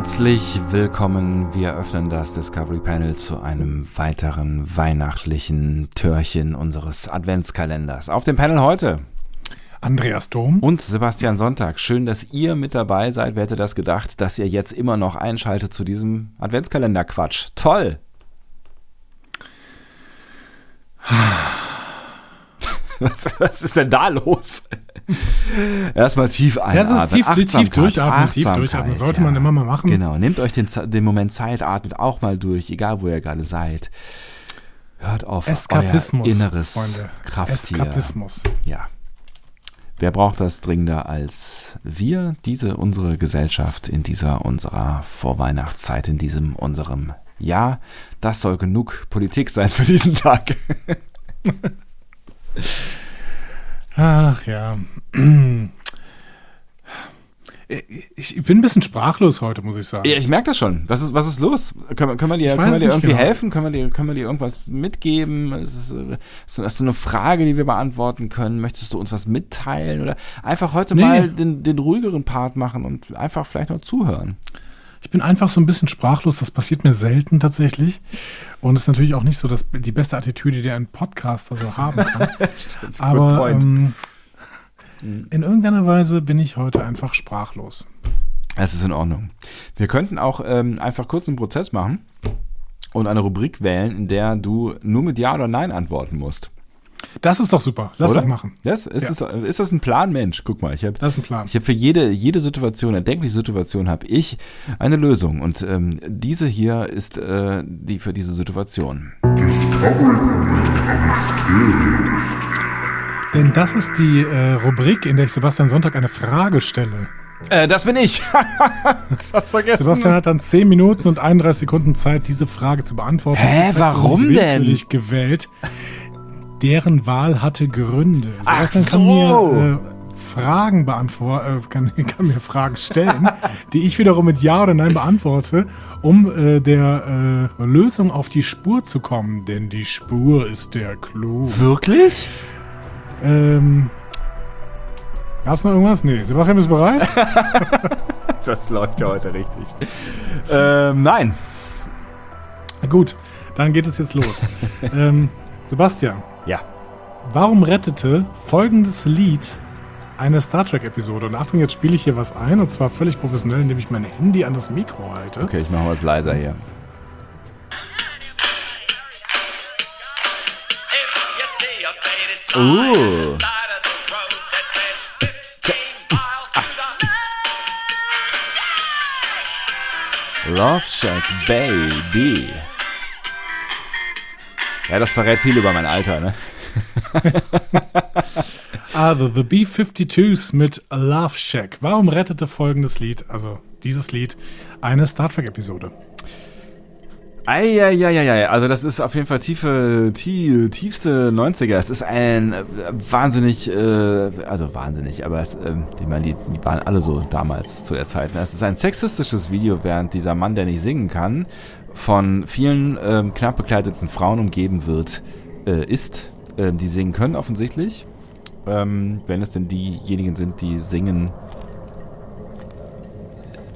Herzlich willkommen. Wir öffnen das Discovery Panel zu einem weiteren weihnachtlichen Türchen unseres Adventskalenders. Auf dem Panel heute Andreas Dom und Sebastian Sonntag. Schön, dass ihr mit dabei seid. Wer hätte das gedacht, dass ihr jetzt immer noch einschaltet zu diesem Adventskalender-Quatsch? Toll! Was, was, ist denn da los? Erstmal tief einatmen. Das ist tief, tief durchatmen, tief durchatmen. Sollte ja. man immer mal machen. Genau, nehmt euch den, den Moment Zeit, atmet auch mal durch, egal wo ihr gerade seid. Hört auf Eskapismus, euer inneres Freunde. Krafttier. Eskapismus. Ja. Wer braucht das dringender als wir, diese unsere Gesellschaft in dieser unserer Vorweihnachtszeit, in diesem unserem Jahr? Das soll genug Politik sein für diesen Tag. Ach ja. Ich bin ein bisschen sprachlos heute, muss ich sagen. Ja, ich merke das schon. Was ist, was ist los? Können, können wir dir, können wir dir irgendwie genau. helfen? Können wir, dir, können wir dir irgendwas mitgeben? Ist, es, hast du eine Frage, die wir beantworten können? Möchtest du uns was mitteilen? Oder einfach heute nee. mal den, den ruhigeren Part machen und einfach vielleicht noch zuhören? Ich bin einfach so ein bisschen sprachlos. Das passiert mir selten tatsächlich. Und es ist natürlich auch nicht so dass die beste Attitüde, die ein Podcaster so haben kann. Aber ähm, in irgendeiner Weise bin ich heute einfach sprachlos. Es ist in Ordnung. Wir könnten auch ähm, einfach kurz einen Prozess machen und eine Rubrik wählen, in der du nur mit Ja oder Nein antworten musst. Das ist doch super. Lass Oder? das machen. Das? Ist, ja. das, ist das ein Plan, Mensch? Guck mal, ich habe das ist ein Plan. Ich habe für jede, jede Situation, erdenkliche Situation, habe ich eine Lösung. Und ähm, diese hier ist äh, die für diese Situation. Denn das ist die äh, Rubrik, in der ich Sebastian Sonntag eine Frage stelle. Äh, das bin ich. Fast vergessen. Sebastian hat dann 10 Minuten und 31 Sekunden Zeit, diese Frage zu beantworten. Hä, warum denn? gewählt deren Wahl hatte Gründe. Ach Sebastian so. kann mir äh, Fragen beantworten, äh, kann, kann, mir Fragen stellen, die ich wiederum mit Ja oder Nein beantworte, um äh, der äh, Lösung auf die Spur zu kommen. Denn die Spur ist der Clou. Wirklich? Ähm, Gab's noch irgendwas? Nee. Sebastian, bist du bereit? das läuft ja heute richtig. Ähm, nein. Gut, dann geht es jetzt los. ähm, Sebastian. Ja. Warum rettete folgendes Lied eine Star Trek-Episode? Und Achtung, jetzt spiele ich hier was ein, und zwar völlig professionell, indem ich mein Handy an das Mikro halte. Okay, ich mache was leiser hier. Uh. Love Shack Baby. Ja, das verrät viel über mein Alter, ne? also, The B-52s mit Love Shack. Warum rettete folgendes Lied, also dieses Lied, eine Star Trek-Episode? Eieieiei, also das ist auf jeden Fall tiefe, tie, tiefste 90er. Es ist ein äh, wahnsinnig, äh, also wahnsinnig, aber es, äh, ich meine, die, die waren alle so damals zu der Zeit. Ne? Es ist ein sexistisches Video, während dieser Mann, der nicht singen kann, von vielen ähm, knapp bekleideten Frauen umgeben wird, äh, ist, äh, die singen können offensichtlich. Ähm, wenn es denn diejenigen sind, die singen,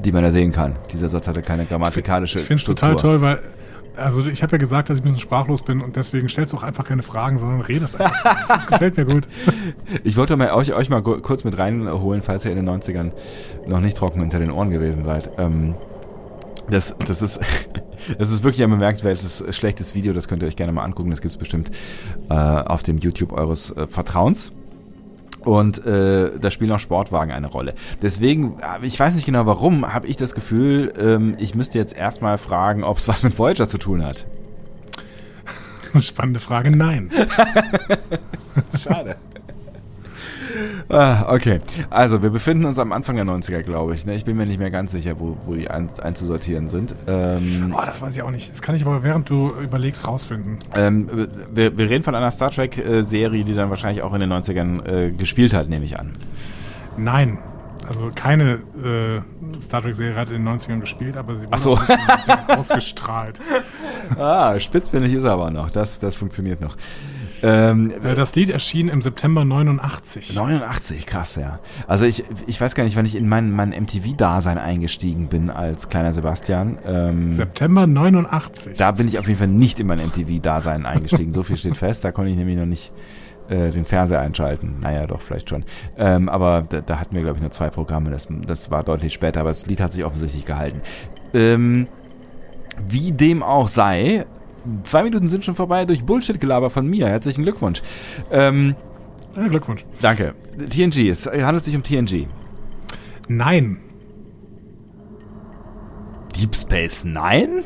die man da sehen kann. Dieser Satz hatte keine grammatikalische Ich finde es total toll, weil also ich habe ja gesagt, dass ich ein bisschen sprachlos bin und deswegen stellst du auch einfach keine Fragen, sondern redest einfach. Das, das gefällt mir gut. Ich wollte mal euch, euch mal kurz mit reinholen, falls ihr in den 90ern noch nicht trocken hinter den Ohren gewesen seid. Ähm, das, das ist, das ist wirklich ein bemerkenswertes, schlechtes Video. Das könnt ihr euch gerne mal angucken. Das gibt es bestimmt äh, auf dem YouTube eures äh, Vertrauens. Und äh, da spielen auch Sportwagen eine Rolle. Deswegen, äh, ich weiß nicht genau warum, habe ich das Gefühl, ähm, ich müsste jetzt erstmal fragen, ob es was mit Voyager zu tun hat. Spannende Frage, nein. Schade. Ah, okay. Also, wir befinden uns am Anfang der 90er, glaube ich. Ne? Ich bin mir nicht mehr ganz sicher, wo, wo die ein, einzusortieren sind. Ähm, oh, das weiß ich auch nicht. Das kann ich aber während du überlegst rausfinden. Ähm, wir, wir, reden von einer Star Trek-Serie, die dann wahrscheinlich auch in den 90ern äh, gespielt hat, nehme ich an. Nein. Also keine äh, Star Trek-Serie hat in den 90ern gespielt, aber sie wurde so. in den 90ern ausgestrahlt. Ah, spitzfindig ist er aber noch. Das, das funktioniert noch. Ähm, äh, das Lied erschien im September 89. 89, krass, ja. Also ich, ich weiß gar nicht, wann ich in mein, mein MTV-Dasein eingestiegen bin als kleiner Sebastian. Ähm, September 89. Da bin ich auf jeden Fall nicht in mein MTV-Dasein eingestiegen. so viel steht fest, da konnte ich nämlich noch nicht äh, den Fernseher einschalten. Naja, doch, vielleicht schon. Ähm, aber da, da, hatten wir, glaube ich, nur zwei Programme. Das, das war deutlich später, aber das Lied hat sich offensichtlich gehalten. Ähm, wie dem auch sei, zwei Minuten sind schon vorbei durch Bullshit-Gelaber von mir. Herzlichen Glückwunsch. Ähm, ja, Glückwunsch. Danke. TNG, es handelt sich um TNG. Nein. Deep Space Nine?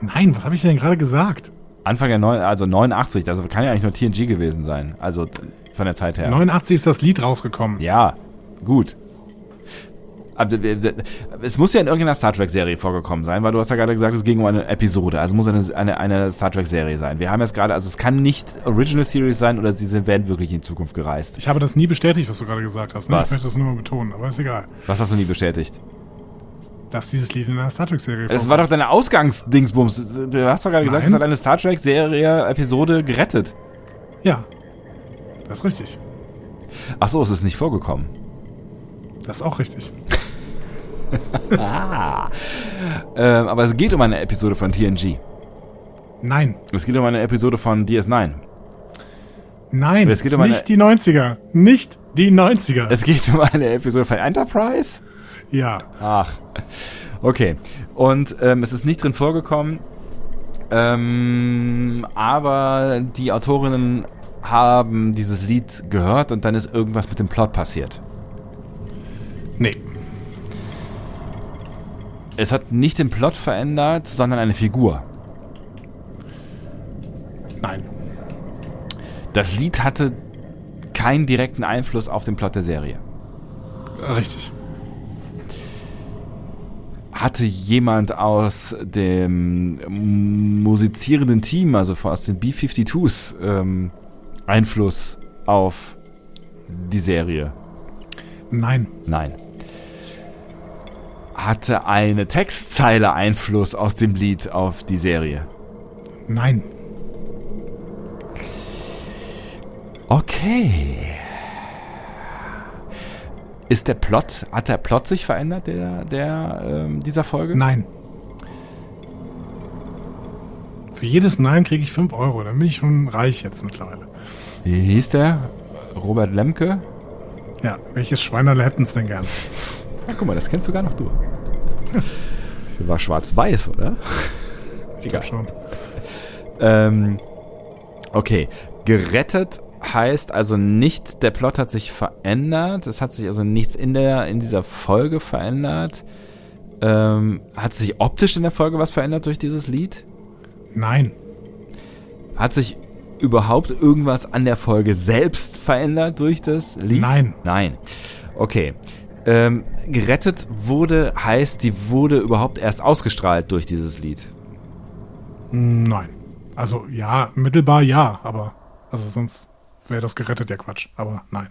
Nein, was habe ich denn gerade gesagt? Anfang der neun, also 89, das kann ja eigentlich nur TNG gewesen sein. Also von der Zeit her. 89 ist das Lied rausgekommen. Ja, gut. Aber es muss ja in irgendeiner Star Trek-Serie vorgekommen sein, weil du hast ja gerade gesagt, es ging um eine Episode. Also muss eine, eine, eine Star Trek-Serie sein. Wir haben jetzt gerade, also es kann nicht Original Series sein oder sie werden wirklich in Zukunft gereist. Ich habe das nie bestätigt, was du gerade gesagt hast. Ne? Was? Ich möchte das nur mal betonen, aber ist egal. Was hast du nie bestätigt? Dass dieses Lied in einer Star Trek-Serie Es war doch deine Ausgangsdingsbums. Du hast doch gerade gesagt, es hat eine Star Trek-Serie-Episode gerettet. Ja. Das ist richtig. Ach so, es ist nicht vorgekommen. Das ist auch richtig. ah. ähm, aber es geht um eine Episode von TNG. Nein. Es geht um eine Episode von DS9. Nein, es geht um nicht die 90er. Nicht die 90er. Es geht um eine Episode von Enterprise? Ja. Ach. Okay. Und ähm, es ist nicht drin vorgekommen. Ähm, aber die Autorinnen haben dieses Lied gehört und dann ist irgendwas mit dem Plot passiert. Nee. Es hat nicht den Plot verändert, sondern eine Figur. Nein. Das Lied hatte keinen direkten Einfluss auf den Plot der Serie. Richtig. Hatte jemand aus dem musizierenden Team, also aus den B-52s, ähm, Einfluss auf die Serie? Nein. Nein hatte eine Textzeile Einfluss aus dem Lied auf die Serie? Nein. Okay. Ist der Plot, hat der Plot sich verändert, der, der ähm, dieser Folge? Nein. Für jedes Nein kriege ich 5 Euro. Dann bin ich schon reich jetzt mittlerweile. Wie hieß der? Robert Lemke? Ja, welches Schweinerle hätten es denn gern? Ach, guck mal, das kennst sogar noch du. War schwarz-weiß, oder? Ich glaube schon. Ähm, okay. Gerettet heißt also nicht, der Plot hat sich verändert. Es hat sich also nichts in, der, in dieser Folge verändert. Ähm, hat sich optisch in der Folge was verändert durch dieses Lied? Nein. Hat sich überhaupt irgendwas an der Folge selbst verändert durch das Lied? Nein. Nein. Okay. Ähm, gerettet wurde, heißt, die wurde überhaupt erst ausgestrahlt durch dieses Lied. Nein. Also ja, mittelbar ja, aber also sonst wäre das gerettet ja Quatsch. Aber nein.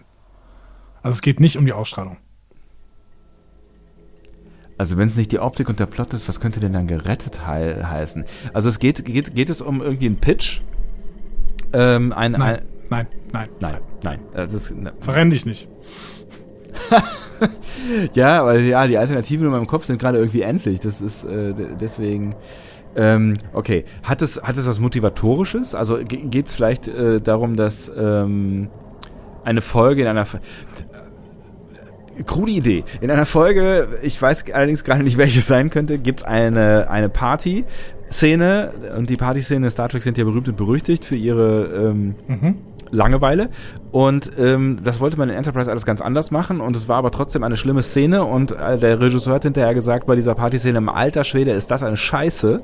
Also es geht nicht um die Ausstrahlung. Also wenn es nicht die Optik und der Plot ist, was könnte denn dann gerettet he heißen? Also es geht, geht, geht es um irgendwie einen Pitch? Ähm, ein, nein, ein, nein, nein, nein, nein, nein. Also ne. Verrenn dich nicht. ja, aber ja, die Alternativen in meinem Kopf sind gerade irgendwie endlich. Das ist äh, deswegen. Ähm, okay, hat es, hat es was Motivatorisches? Also geht es vielleicht äh, darum, dass ähm, eine Folge in einer. Äh, krude Idee. In einer Folge, ich weiß allerdings gerade nicht, welche es sein könnte, gibt es eine, eine Party-Szene. Und die Party-Szene in Star Trek sind ja berühmt und berüchtigt für ihre ähm, mhm. Langeweile. Und ähm, das wollte man in Enterprise alles ganz anders machen und es war aber trotzdem eine schlimme Szene und äh, der Regisseur hat hinterher gesagt, bei dieser Partyszene im alter Schwede ist das eine Scheiße.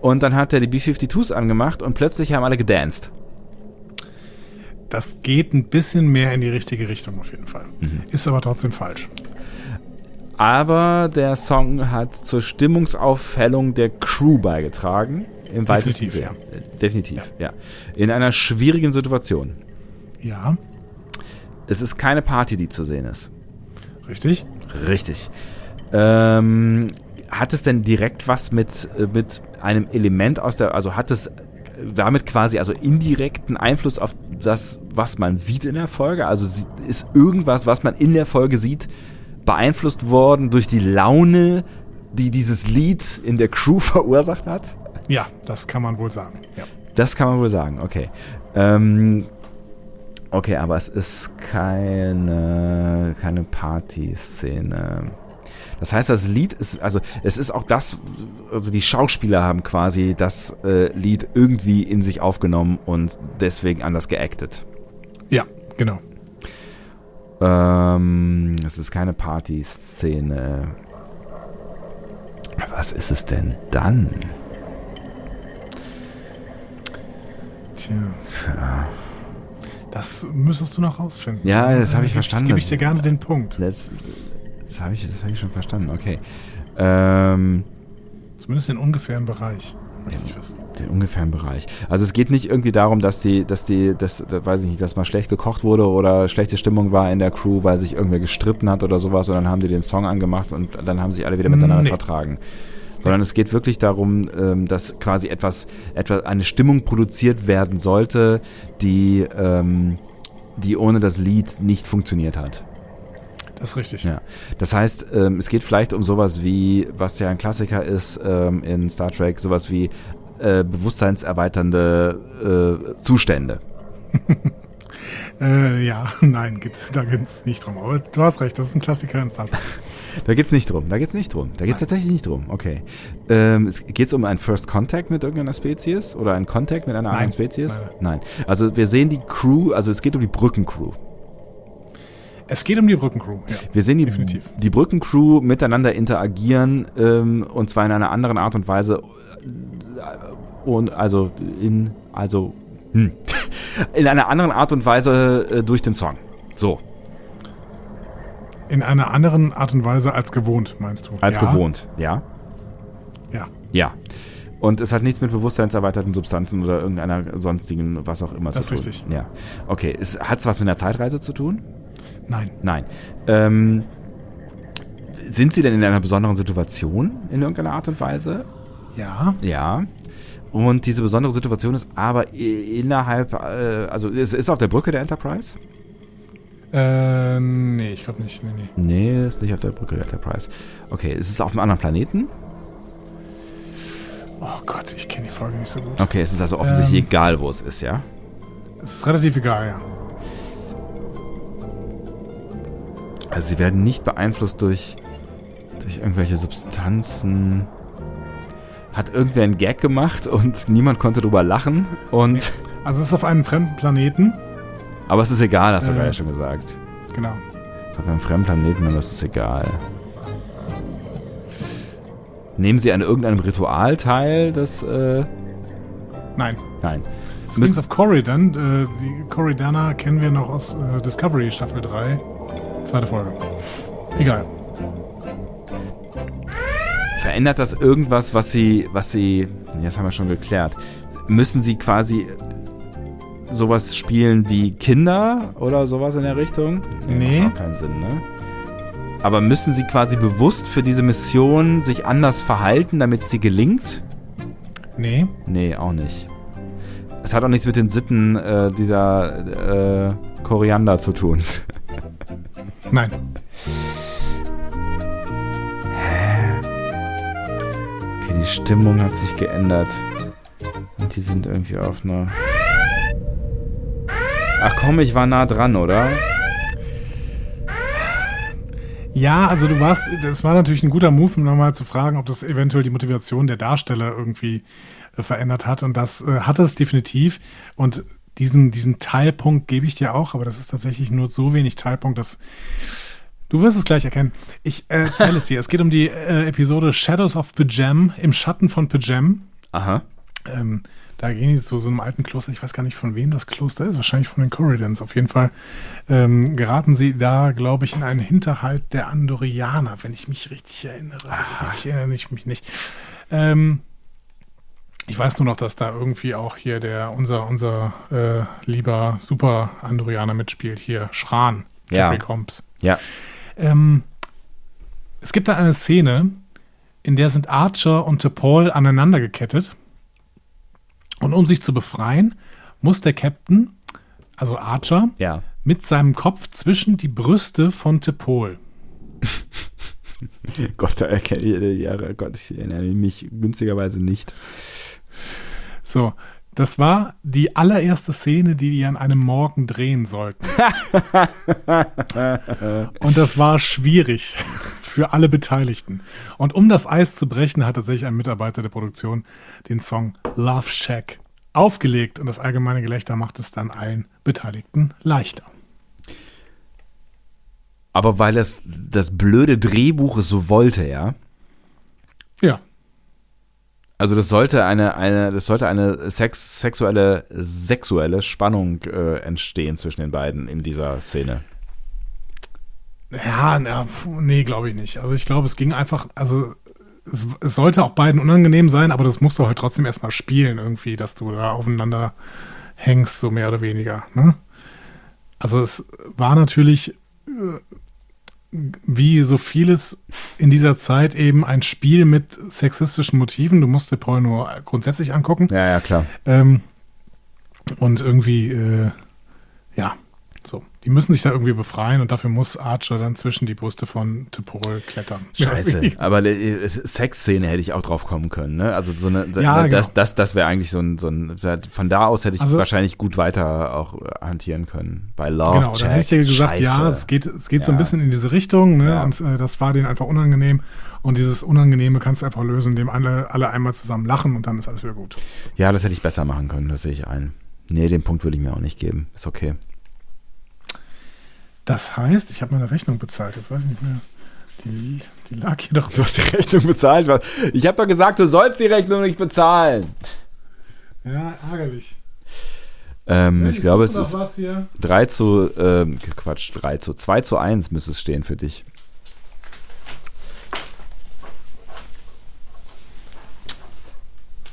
Und dann hat er die B-52s angemacht und plötzlich haben alle gedanced. Das geht ein bisschen mehr in die richtige Richtung auf jeden Fall. Mhm. Ist aber trotzdem falsch. Aber der Song hat zur Stimmungsaufhellung der Crew beigetragen. Im Definitiv, ja. Definitiv, ja. ja. In einer schwierigen Situation. Ja. Es ist keine Party, die zu sehen ist. Richtig? Richtig. Ähm, hat es denn direkt was mit, mit einem Element aus der, also hat es damit quasi also indirekten Einfluss auf das, was man sieht in der Folge? Also ist irgendwas, was man in der Folge sieht, beeinflusst worden durch die Laune, die dieses Lied in der Crew verursacht hat? Ja, das kann man wohl sagen. Ja. Das kann man wohl sagen, okay. Ähm, okay, aber es ist keine, keine Party-Szene. Das heißt, das Lied ist, also es ist auch das, also die Schauspieler haben quasi das äh, Lied irgendwie in sich aufgenommen und deswegen anders geactet. Ja, genau. Ähm, es ist keine Party-Szene. Was ist es denn dann? Tja. Ja. Das müsstest du noch rausfinden. Ja, das habe ich verstanden. Gebe ich dir gerne den Punkt. Das, das habe ich, hab ich schon verstanden. Okay. Ähm, Zumindest den ungefähren Bereich. Den ungefähren Bereich. Also es geht nicht irgendwie darum, dass die, dass die, dass, da weiß ich nicht, dass mal schlecht gekocht wurde oder schlechte Stimmung war in der Crew, weil sich irgendwer gestritten hat oder sowas, sondern haben die den Song angemacht und dann haben sich alle wieder miteinander nee. vertragen sondern es geht wirklich darum, ähm, dass quasi etwas, etwas, eine Stimmung produziert werden sollte, die, ähm, die ohne das Lied nicht funktioniert hat. Das ist richtig. Ja. Das heißt, ähm, es geht vielleicht um sowas wie, was ja ein Klassiker ist ähm, in Star Trek, sowas wie äh, bewusstseinserweiternde äh, Zustände. äh, ja, nein, geht, da geht es nicht drum. Aber du hast recht, das ist ein Klassiker in Star Trek. Da geht's nicht drum. Da geht's nicht drum. Da geht's Nein. tatsächlich nicht drum. Okay. Ähm, es geht's um einen First Contact mit irgendeiner Spezies oder einen Contact mit einer Nein. anderen Spezies? Nein. Nein. Also wir sehen die Crew. Also es geht um die Brückencrew. Es geht um die Brückencrew. Ja, wir sehen die, die Brückencrew miteinander interagieren ähm, und zwar in einer anderen Art und Weise. Und also in also hm, in einer anderen Art und Weise äh, durch den Song. So. In einer anderen Art und Weise als gewohnt, meinst du? Als ja. gewohnt, ja. Ja. Ja. Und es hat nichts mit bewusstseinserweiterten Substanzen oder irgendeiner sonstigen, was auch immer das zu tun. Das ist richtig. Ja. Okay. Hat es was mit einer Zeitreise zu tun? Nein. Nein. Ähm, sind Sie denn in einer besonderen Situation in irgendeiner Art und Weise? Ja. Ja. Und diese besondere Situation ist aber innerhalb, äh, also es ist auf der Brücke der Enterprise? Äh, nee, ich glaube nicht. Nee, nee. Nee, ist nicht auf der Brücke der Enterprise. Okay, ist es auf einem anderen Planeten? Oh Gott, ich kenne die Folge nicht so gut. Okay, es ist also offensichtlich ähm, egal, wo es ist, ja? Es ist relativ egal, ja. Also sie werden nicht beeinflusst durch, durch irgendwelche Substanzen. Hat irgendwer einen Gag gemacht und niemand konnte drüber lachen und. Also es ist auf einem fremden Planeten. Aber es ist egal, hast du äh, gerade schon gesagt. Genau. Auf einem fremden Planeten, aber es ist egal. Nehmen Sie an irgendeinem Ritual teil, das. Äh Nein. Nein. Zumindest auf Corridon. Äh, die Corridana kennen wir noch aus äh, Discovery Staffel 3. Zweite Folge. Egal. Verändert das irgendwas, was Sie, was Sie, das haben wir schon geklärt, müssen Sie quasi sowas spielen wie Kinder oder sowas in der Richtung? Nee. Macht auch keinen Sinn, ne? Aber müssen sie quasi bewusst für diese Mission sich anders verhalten, damit sie gelingt? Nee. Nee, auch nicht. Es hat auch nichts mit den Sitten äh, dieser äh, Koriander zu tun. Nein. Okay, die Stimmung hat sich geändert. Und die sind irgendwie auf einer. Ach komm, ich war nah dran, oder? Ja, also du warst, das war natürlich ein guter Move, um nochmal zu fragen, ob das eventuell die Motivation der Darsteller irgendwie äh, verändert hat. Und das äh, hat es definitiv. Und diesen, diesen Teilpunkt gebe ich dir auch, aber das ist tatsächlich nur so wenig Teilpunkt, dass Du wirst es gleich erkennen. Ich erzähle es dir. Es geht um die äh, Episode Shadows of Pajam, im Schatten von Pajam. Aha. Ähm, da gehen die zu so einem alten Kloster. Ich weiß gar nicht, von wem das Kloster ist. Wahrscheinlich von den Corridans. Auf jeden Fall ähm, geraten sie da, glaube ich, in einen Hinterhalt der Andorianer, wenn ich mich richtig erinnere. Also richtig erinnere ich mich nicht. Ähm, ich weiß nur noch, dass da irgendwie auch hier der unser unser äh, lieber Super Andorianer mitspielt. Hier Schran, Jeffrey ja. Combs. Ja. Ähm, es gibt da eine Szene, in der sind Archer und T'Pol aneinander gekettet Und um sich zu befreien, muss der Captain, also Archer, Ja. mit seinem Kopf zwischen die Brüste von Tepol. Gott, da erkenne ich, ja, Gott, ich erinnere mich günstigerweise nicht. So, das war die allererste Szene, die die an einem Morgen drehen sollten. Und das war schwierig für alle Beteiligten. Und um das Eis zu brechen, hat tatsächlich ein Mitarbeiter der Produktion den Song Love Shack aufgelegt und das allgemeine Gelächter macht es dann allen Beteiligten leichter. Aber weil das, das blöde Drehbuch es so wollte, ja. Ja, Also das sollte eine, eine, das sollte eine sex, sexuelle, sexuelle Spannung äh, entstehen zwischen den beiden in dieser Szene. Ja, na, nee, glaube ich nicht. Also ich glaube, es ging einfach, also es, es sollte auch beiden unangenehm sein, aber das musst du halt trotzdem erstmal spielen irgendwie, dass du da aufeinander hängst, so mehr oder weniger. Ne? Also es war natürlich äh, wie so vieles in dieser Zeit eben ein Spiel mit sexistischen Motiven. Du musst dir Paul nur grundsätzlich angucken. Ja, ja, klar. Ähm, und irgendwie, äh, ja, so. Die müssen sich da irgendwie befreien und dafür muss Archer dann zwischen die Brüste von Tepol klettern. Scheiße. Aber äh, Sexszene hätte ich auch drauf kommen können, ne? Also so eine, Ja, das, genau. das, das wäre eigentlich so ein, so ein, von da aus hätte ich Also- wahrscheinlich gut weiter auch äh, hantieren können. Bei Love Genau, dann hätte ich dir gesagt, Scheiße. ja, es geht, es geht so ein Ja. bisschen in diese Richtung, ne? Ja. Und äh, das war denen einfach unangenehm. Und dieses Unangenehme kannst du einfach lösen, indem alle, alle einmal zusammen lachen und dann ist alles wieder gut. Ja, das hätte ich besser machen können, das sehe ich ein. Nee, den Punkt würde ich mir auch nicht geben. Ist okay. Das heißt, ich habe meine Rechnung bezahlt, jetzt weiß ich nicht mehr. Die, die lag hier doch. Du hast die Rechnung bezahlt. Ich habe doch gesagt, du sollst die Rechnung nicht bezahlen. Ja, ärgerlich. Ähm, ich glaube, es ist noch was hier. 3 zu, ähm, Quatsch, 3 zu, 2 zu 1 müsste es stehen für dich.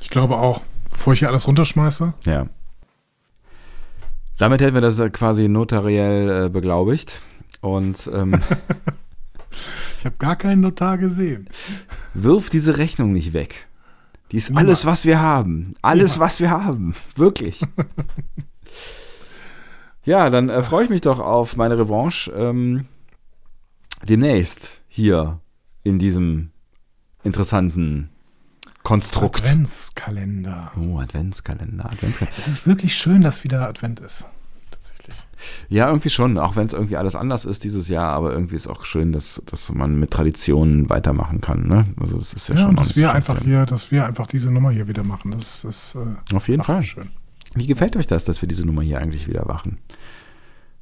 Ich glaube auch, bevor ich hier alles runterschmeiße. Ja. Damit hätten wir das äh, quasi notariell äh, beglaubigt. Und ähm, Ich habe gar keinen Notar gesehen. wirf diese Rechnung nicht weg. Die ist Niemals. alles, was wir haben. Alles, was wir haben. Wirklich. ja, dann äh, freue ich mich doch auf meine Revanche ähm, demnächst hier in diesem interessanten Konstrukt. Adventskalender. Oh, Adventskalender. Adventskalender. Es ist wirklich schön, dass wieder Advent ist. Tatsächlich. Ja, irgendwie schon, auch wenn es irgendwie alles anders ist dieses Jahr, aber irgendwie ist auch schön, dass, dass man mit Traditionen weitermachen kann. Ne? Also das ist ja, Ja, schon dass wir einfach schlecht. hier, dass wir einfach diese Nummer hier wieder machen. Das ist äh, Auf jeden Fall. schön. Wie gefällt euch das, dass wir diese Nummer hier eigentlich wieder machen?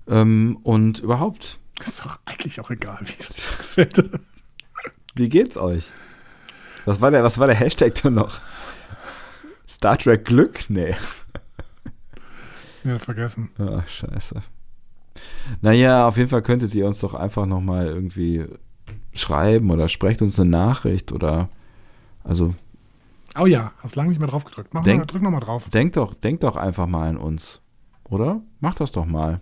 Ähm, und überhaupt, Ist doch eigentlich auch egal, wie euch das gefällt. wie geht's euch? Was war der, was war der Hashtag denn noch? Star Trek Glück? Nee. Ja, vergessen. Ach, scheiße. Naja, auf jeden Fall könntet ihr uns doch einfach nochmal irgendwie schreiben oder sprecht uns eine Nachricht oder also Oh ja, hast lange nicht mehr drauf gedrückt. Mach Denk- mal, drück nochmal drauf. denkt doch, denkt doch einfach mal an uns. Oder? Macht das doch mal.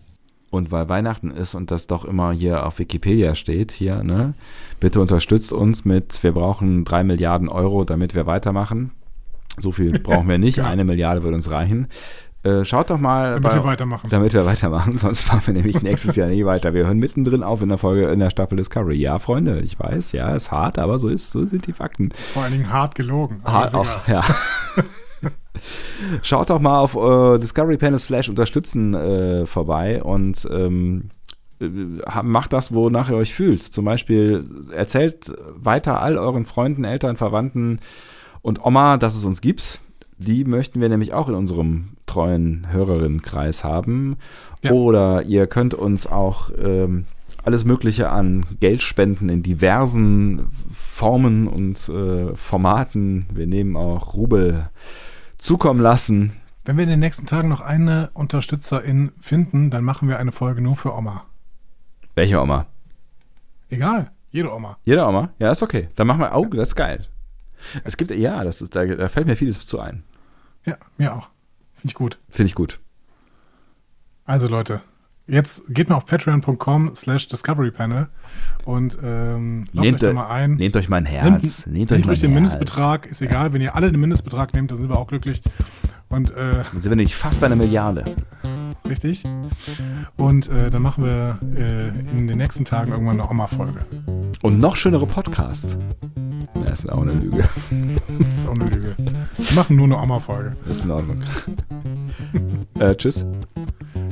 Und weil Weihnachten ist und das doch immer hier auf Wikipedia steht, hier, ne? Bitte unterstützt uns mit, wir brauchen drei Milliarden Euro, damit wir weitermachen. So viel brauchen wir nicht, eine Milliarde wird uns reichen. Äh, schaut doch mal. Damit wir weitermachen. Damit wir weitermachen, sonst machen wir nämlich nächstes Jahr nie weiter. Wir hören mittendrin auf in der Folge, in der Staffel Discovery. Ja, Freunde, ich weiß, ja, ist hart, aber so ist, so sind die Fakten. Vor allen Dingen hart gelogen. egal. auch, ja. Schaut doch mal auf äh, Discovery Panel slash unterstützen äh, vorbei und ähm, äh, macht das, wonach ihr euch fühlt. Zum Beispiel erzählt weiter all euren Freunden, Eltern, Verwandten und Oma, dass es uns gibt. Die möchten wir nämlich auch in unserem treuen Hörerinnenkreis haben. Ja. Oder ihr könnt uns auch ähm, alles Mögliche an Geldspenden in diversen Formen und äh, Formaten. Wir nehmen auch Rubel zukommen lassen. Wenn wir in den nächsten Tagen noch eine Unterstützerin finden, dann machen wir eine Folge nur für Oma. Welche Oma? Egal, jede Oma. Jede Oma? Ja, ist okay. Dann machen wir, oh, das ist geil. Es gibt, ja, das ist, da, da fällt mir vieles zu ein. Ja, mir auch. Finde ich gut. Finde ich gut. Also Leute, jetzt geht mal auf patreon.com slash discoverypanel und ähm, nehmt, euch mal ein. Nehmt euch mein Herz. Nehmt, nehmt euch, nehmt euch den Herz. Mindestbetrag. Ist egal, wenn ihr alle den Mindestbetrag nehmt, dann sind wir auch glücklich. Und, äh, dann sind wir nämlich fast bei einer Milliarde. Richtig. Und äh, dann machen wir äh, in den nächsten Tagen irgendwann eine Oma-Folge. Und noch schönere Podcasts. Das ist auch eine Lüge. Das ist auch eine Lüge. Wir machen nur eine Oma-Folge. Das ist in Ordnung. äh, tschüss.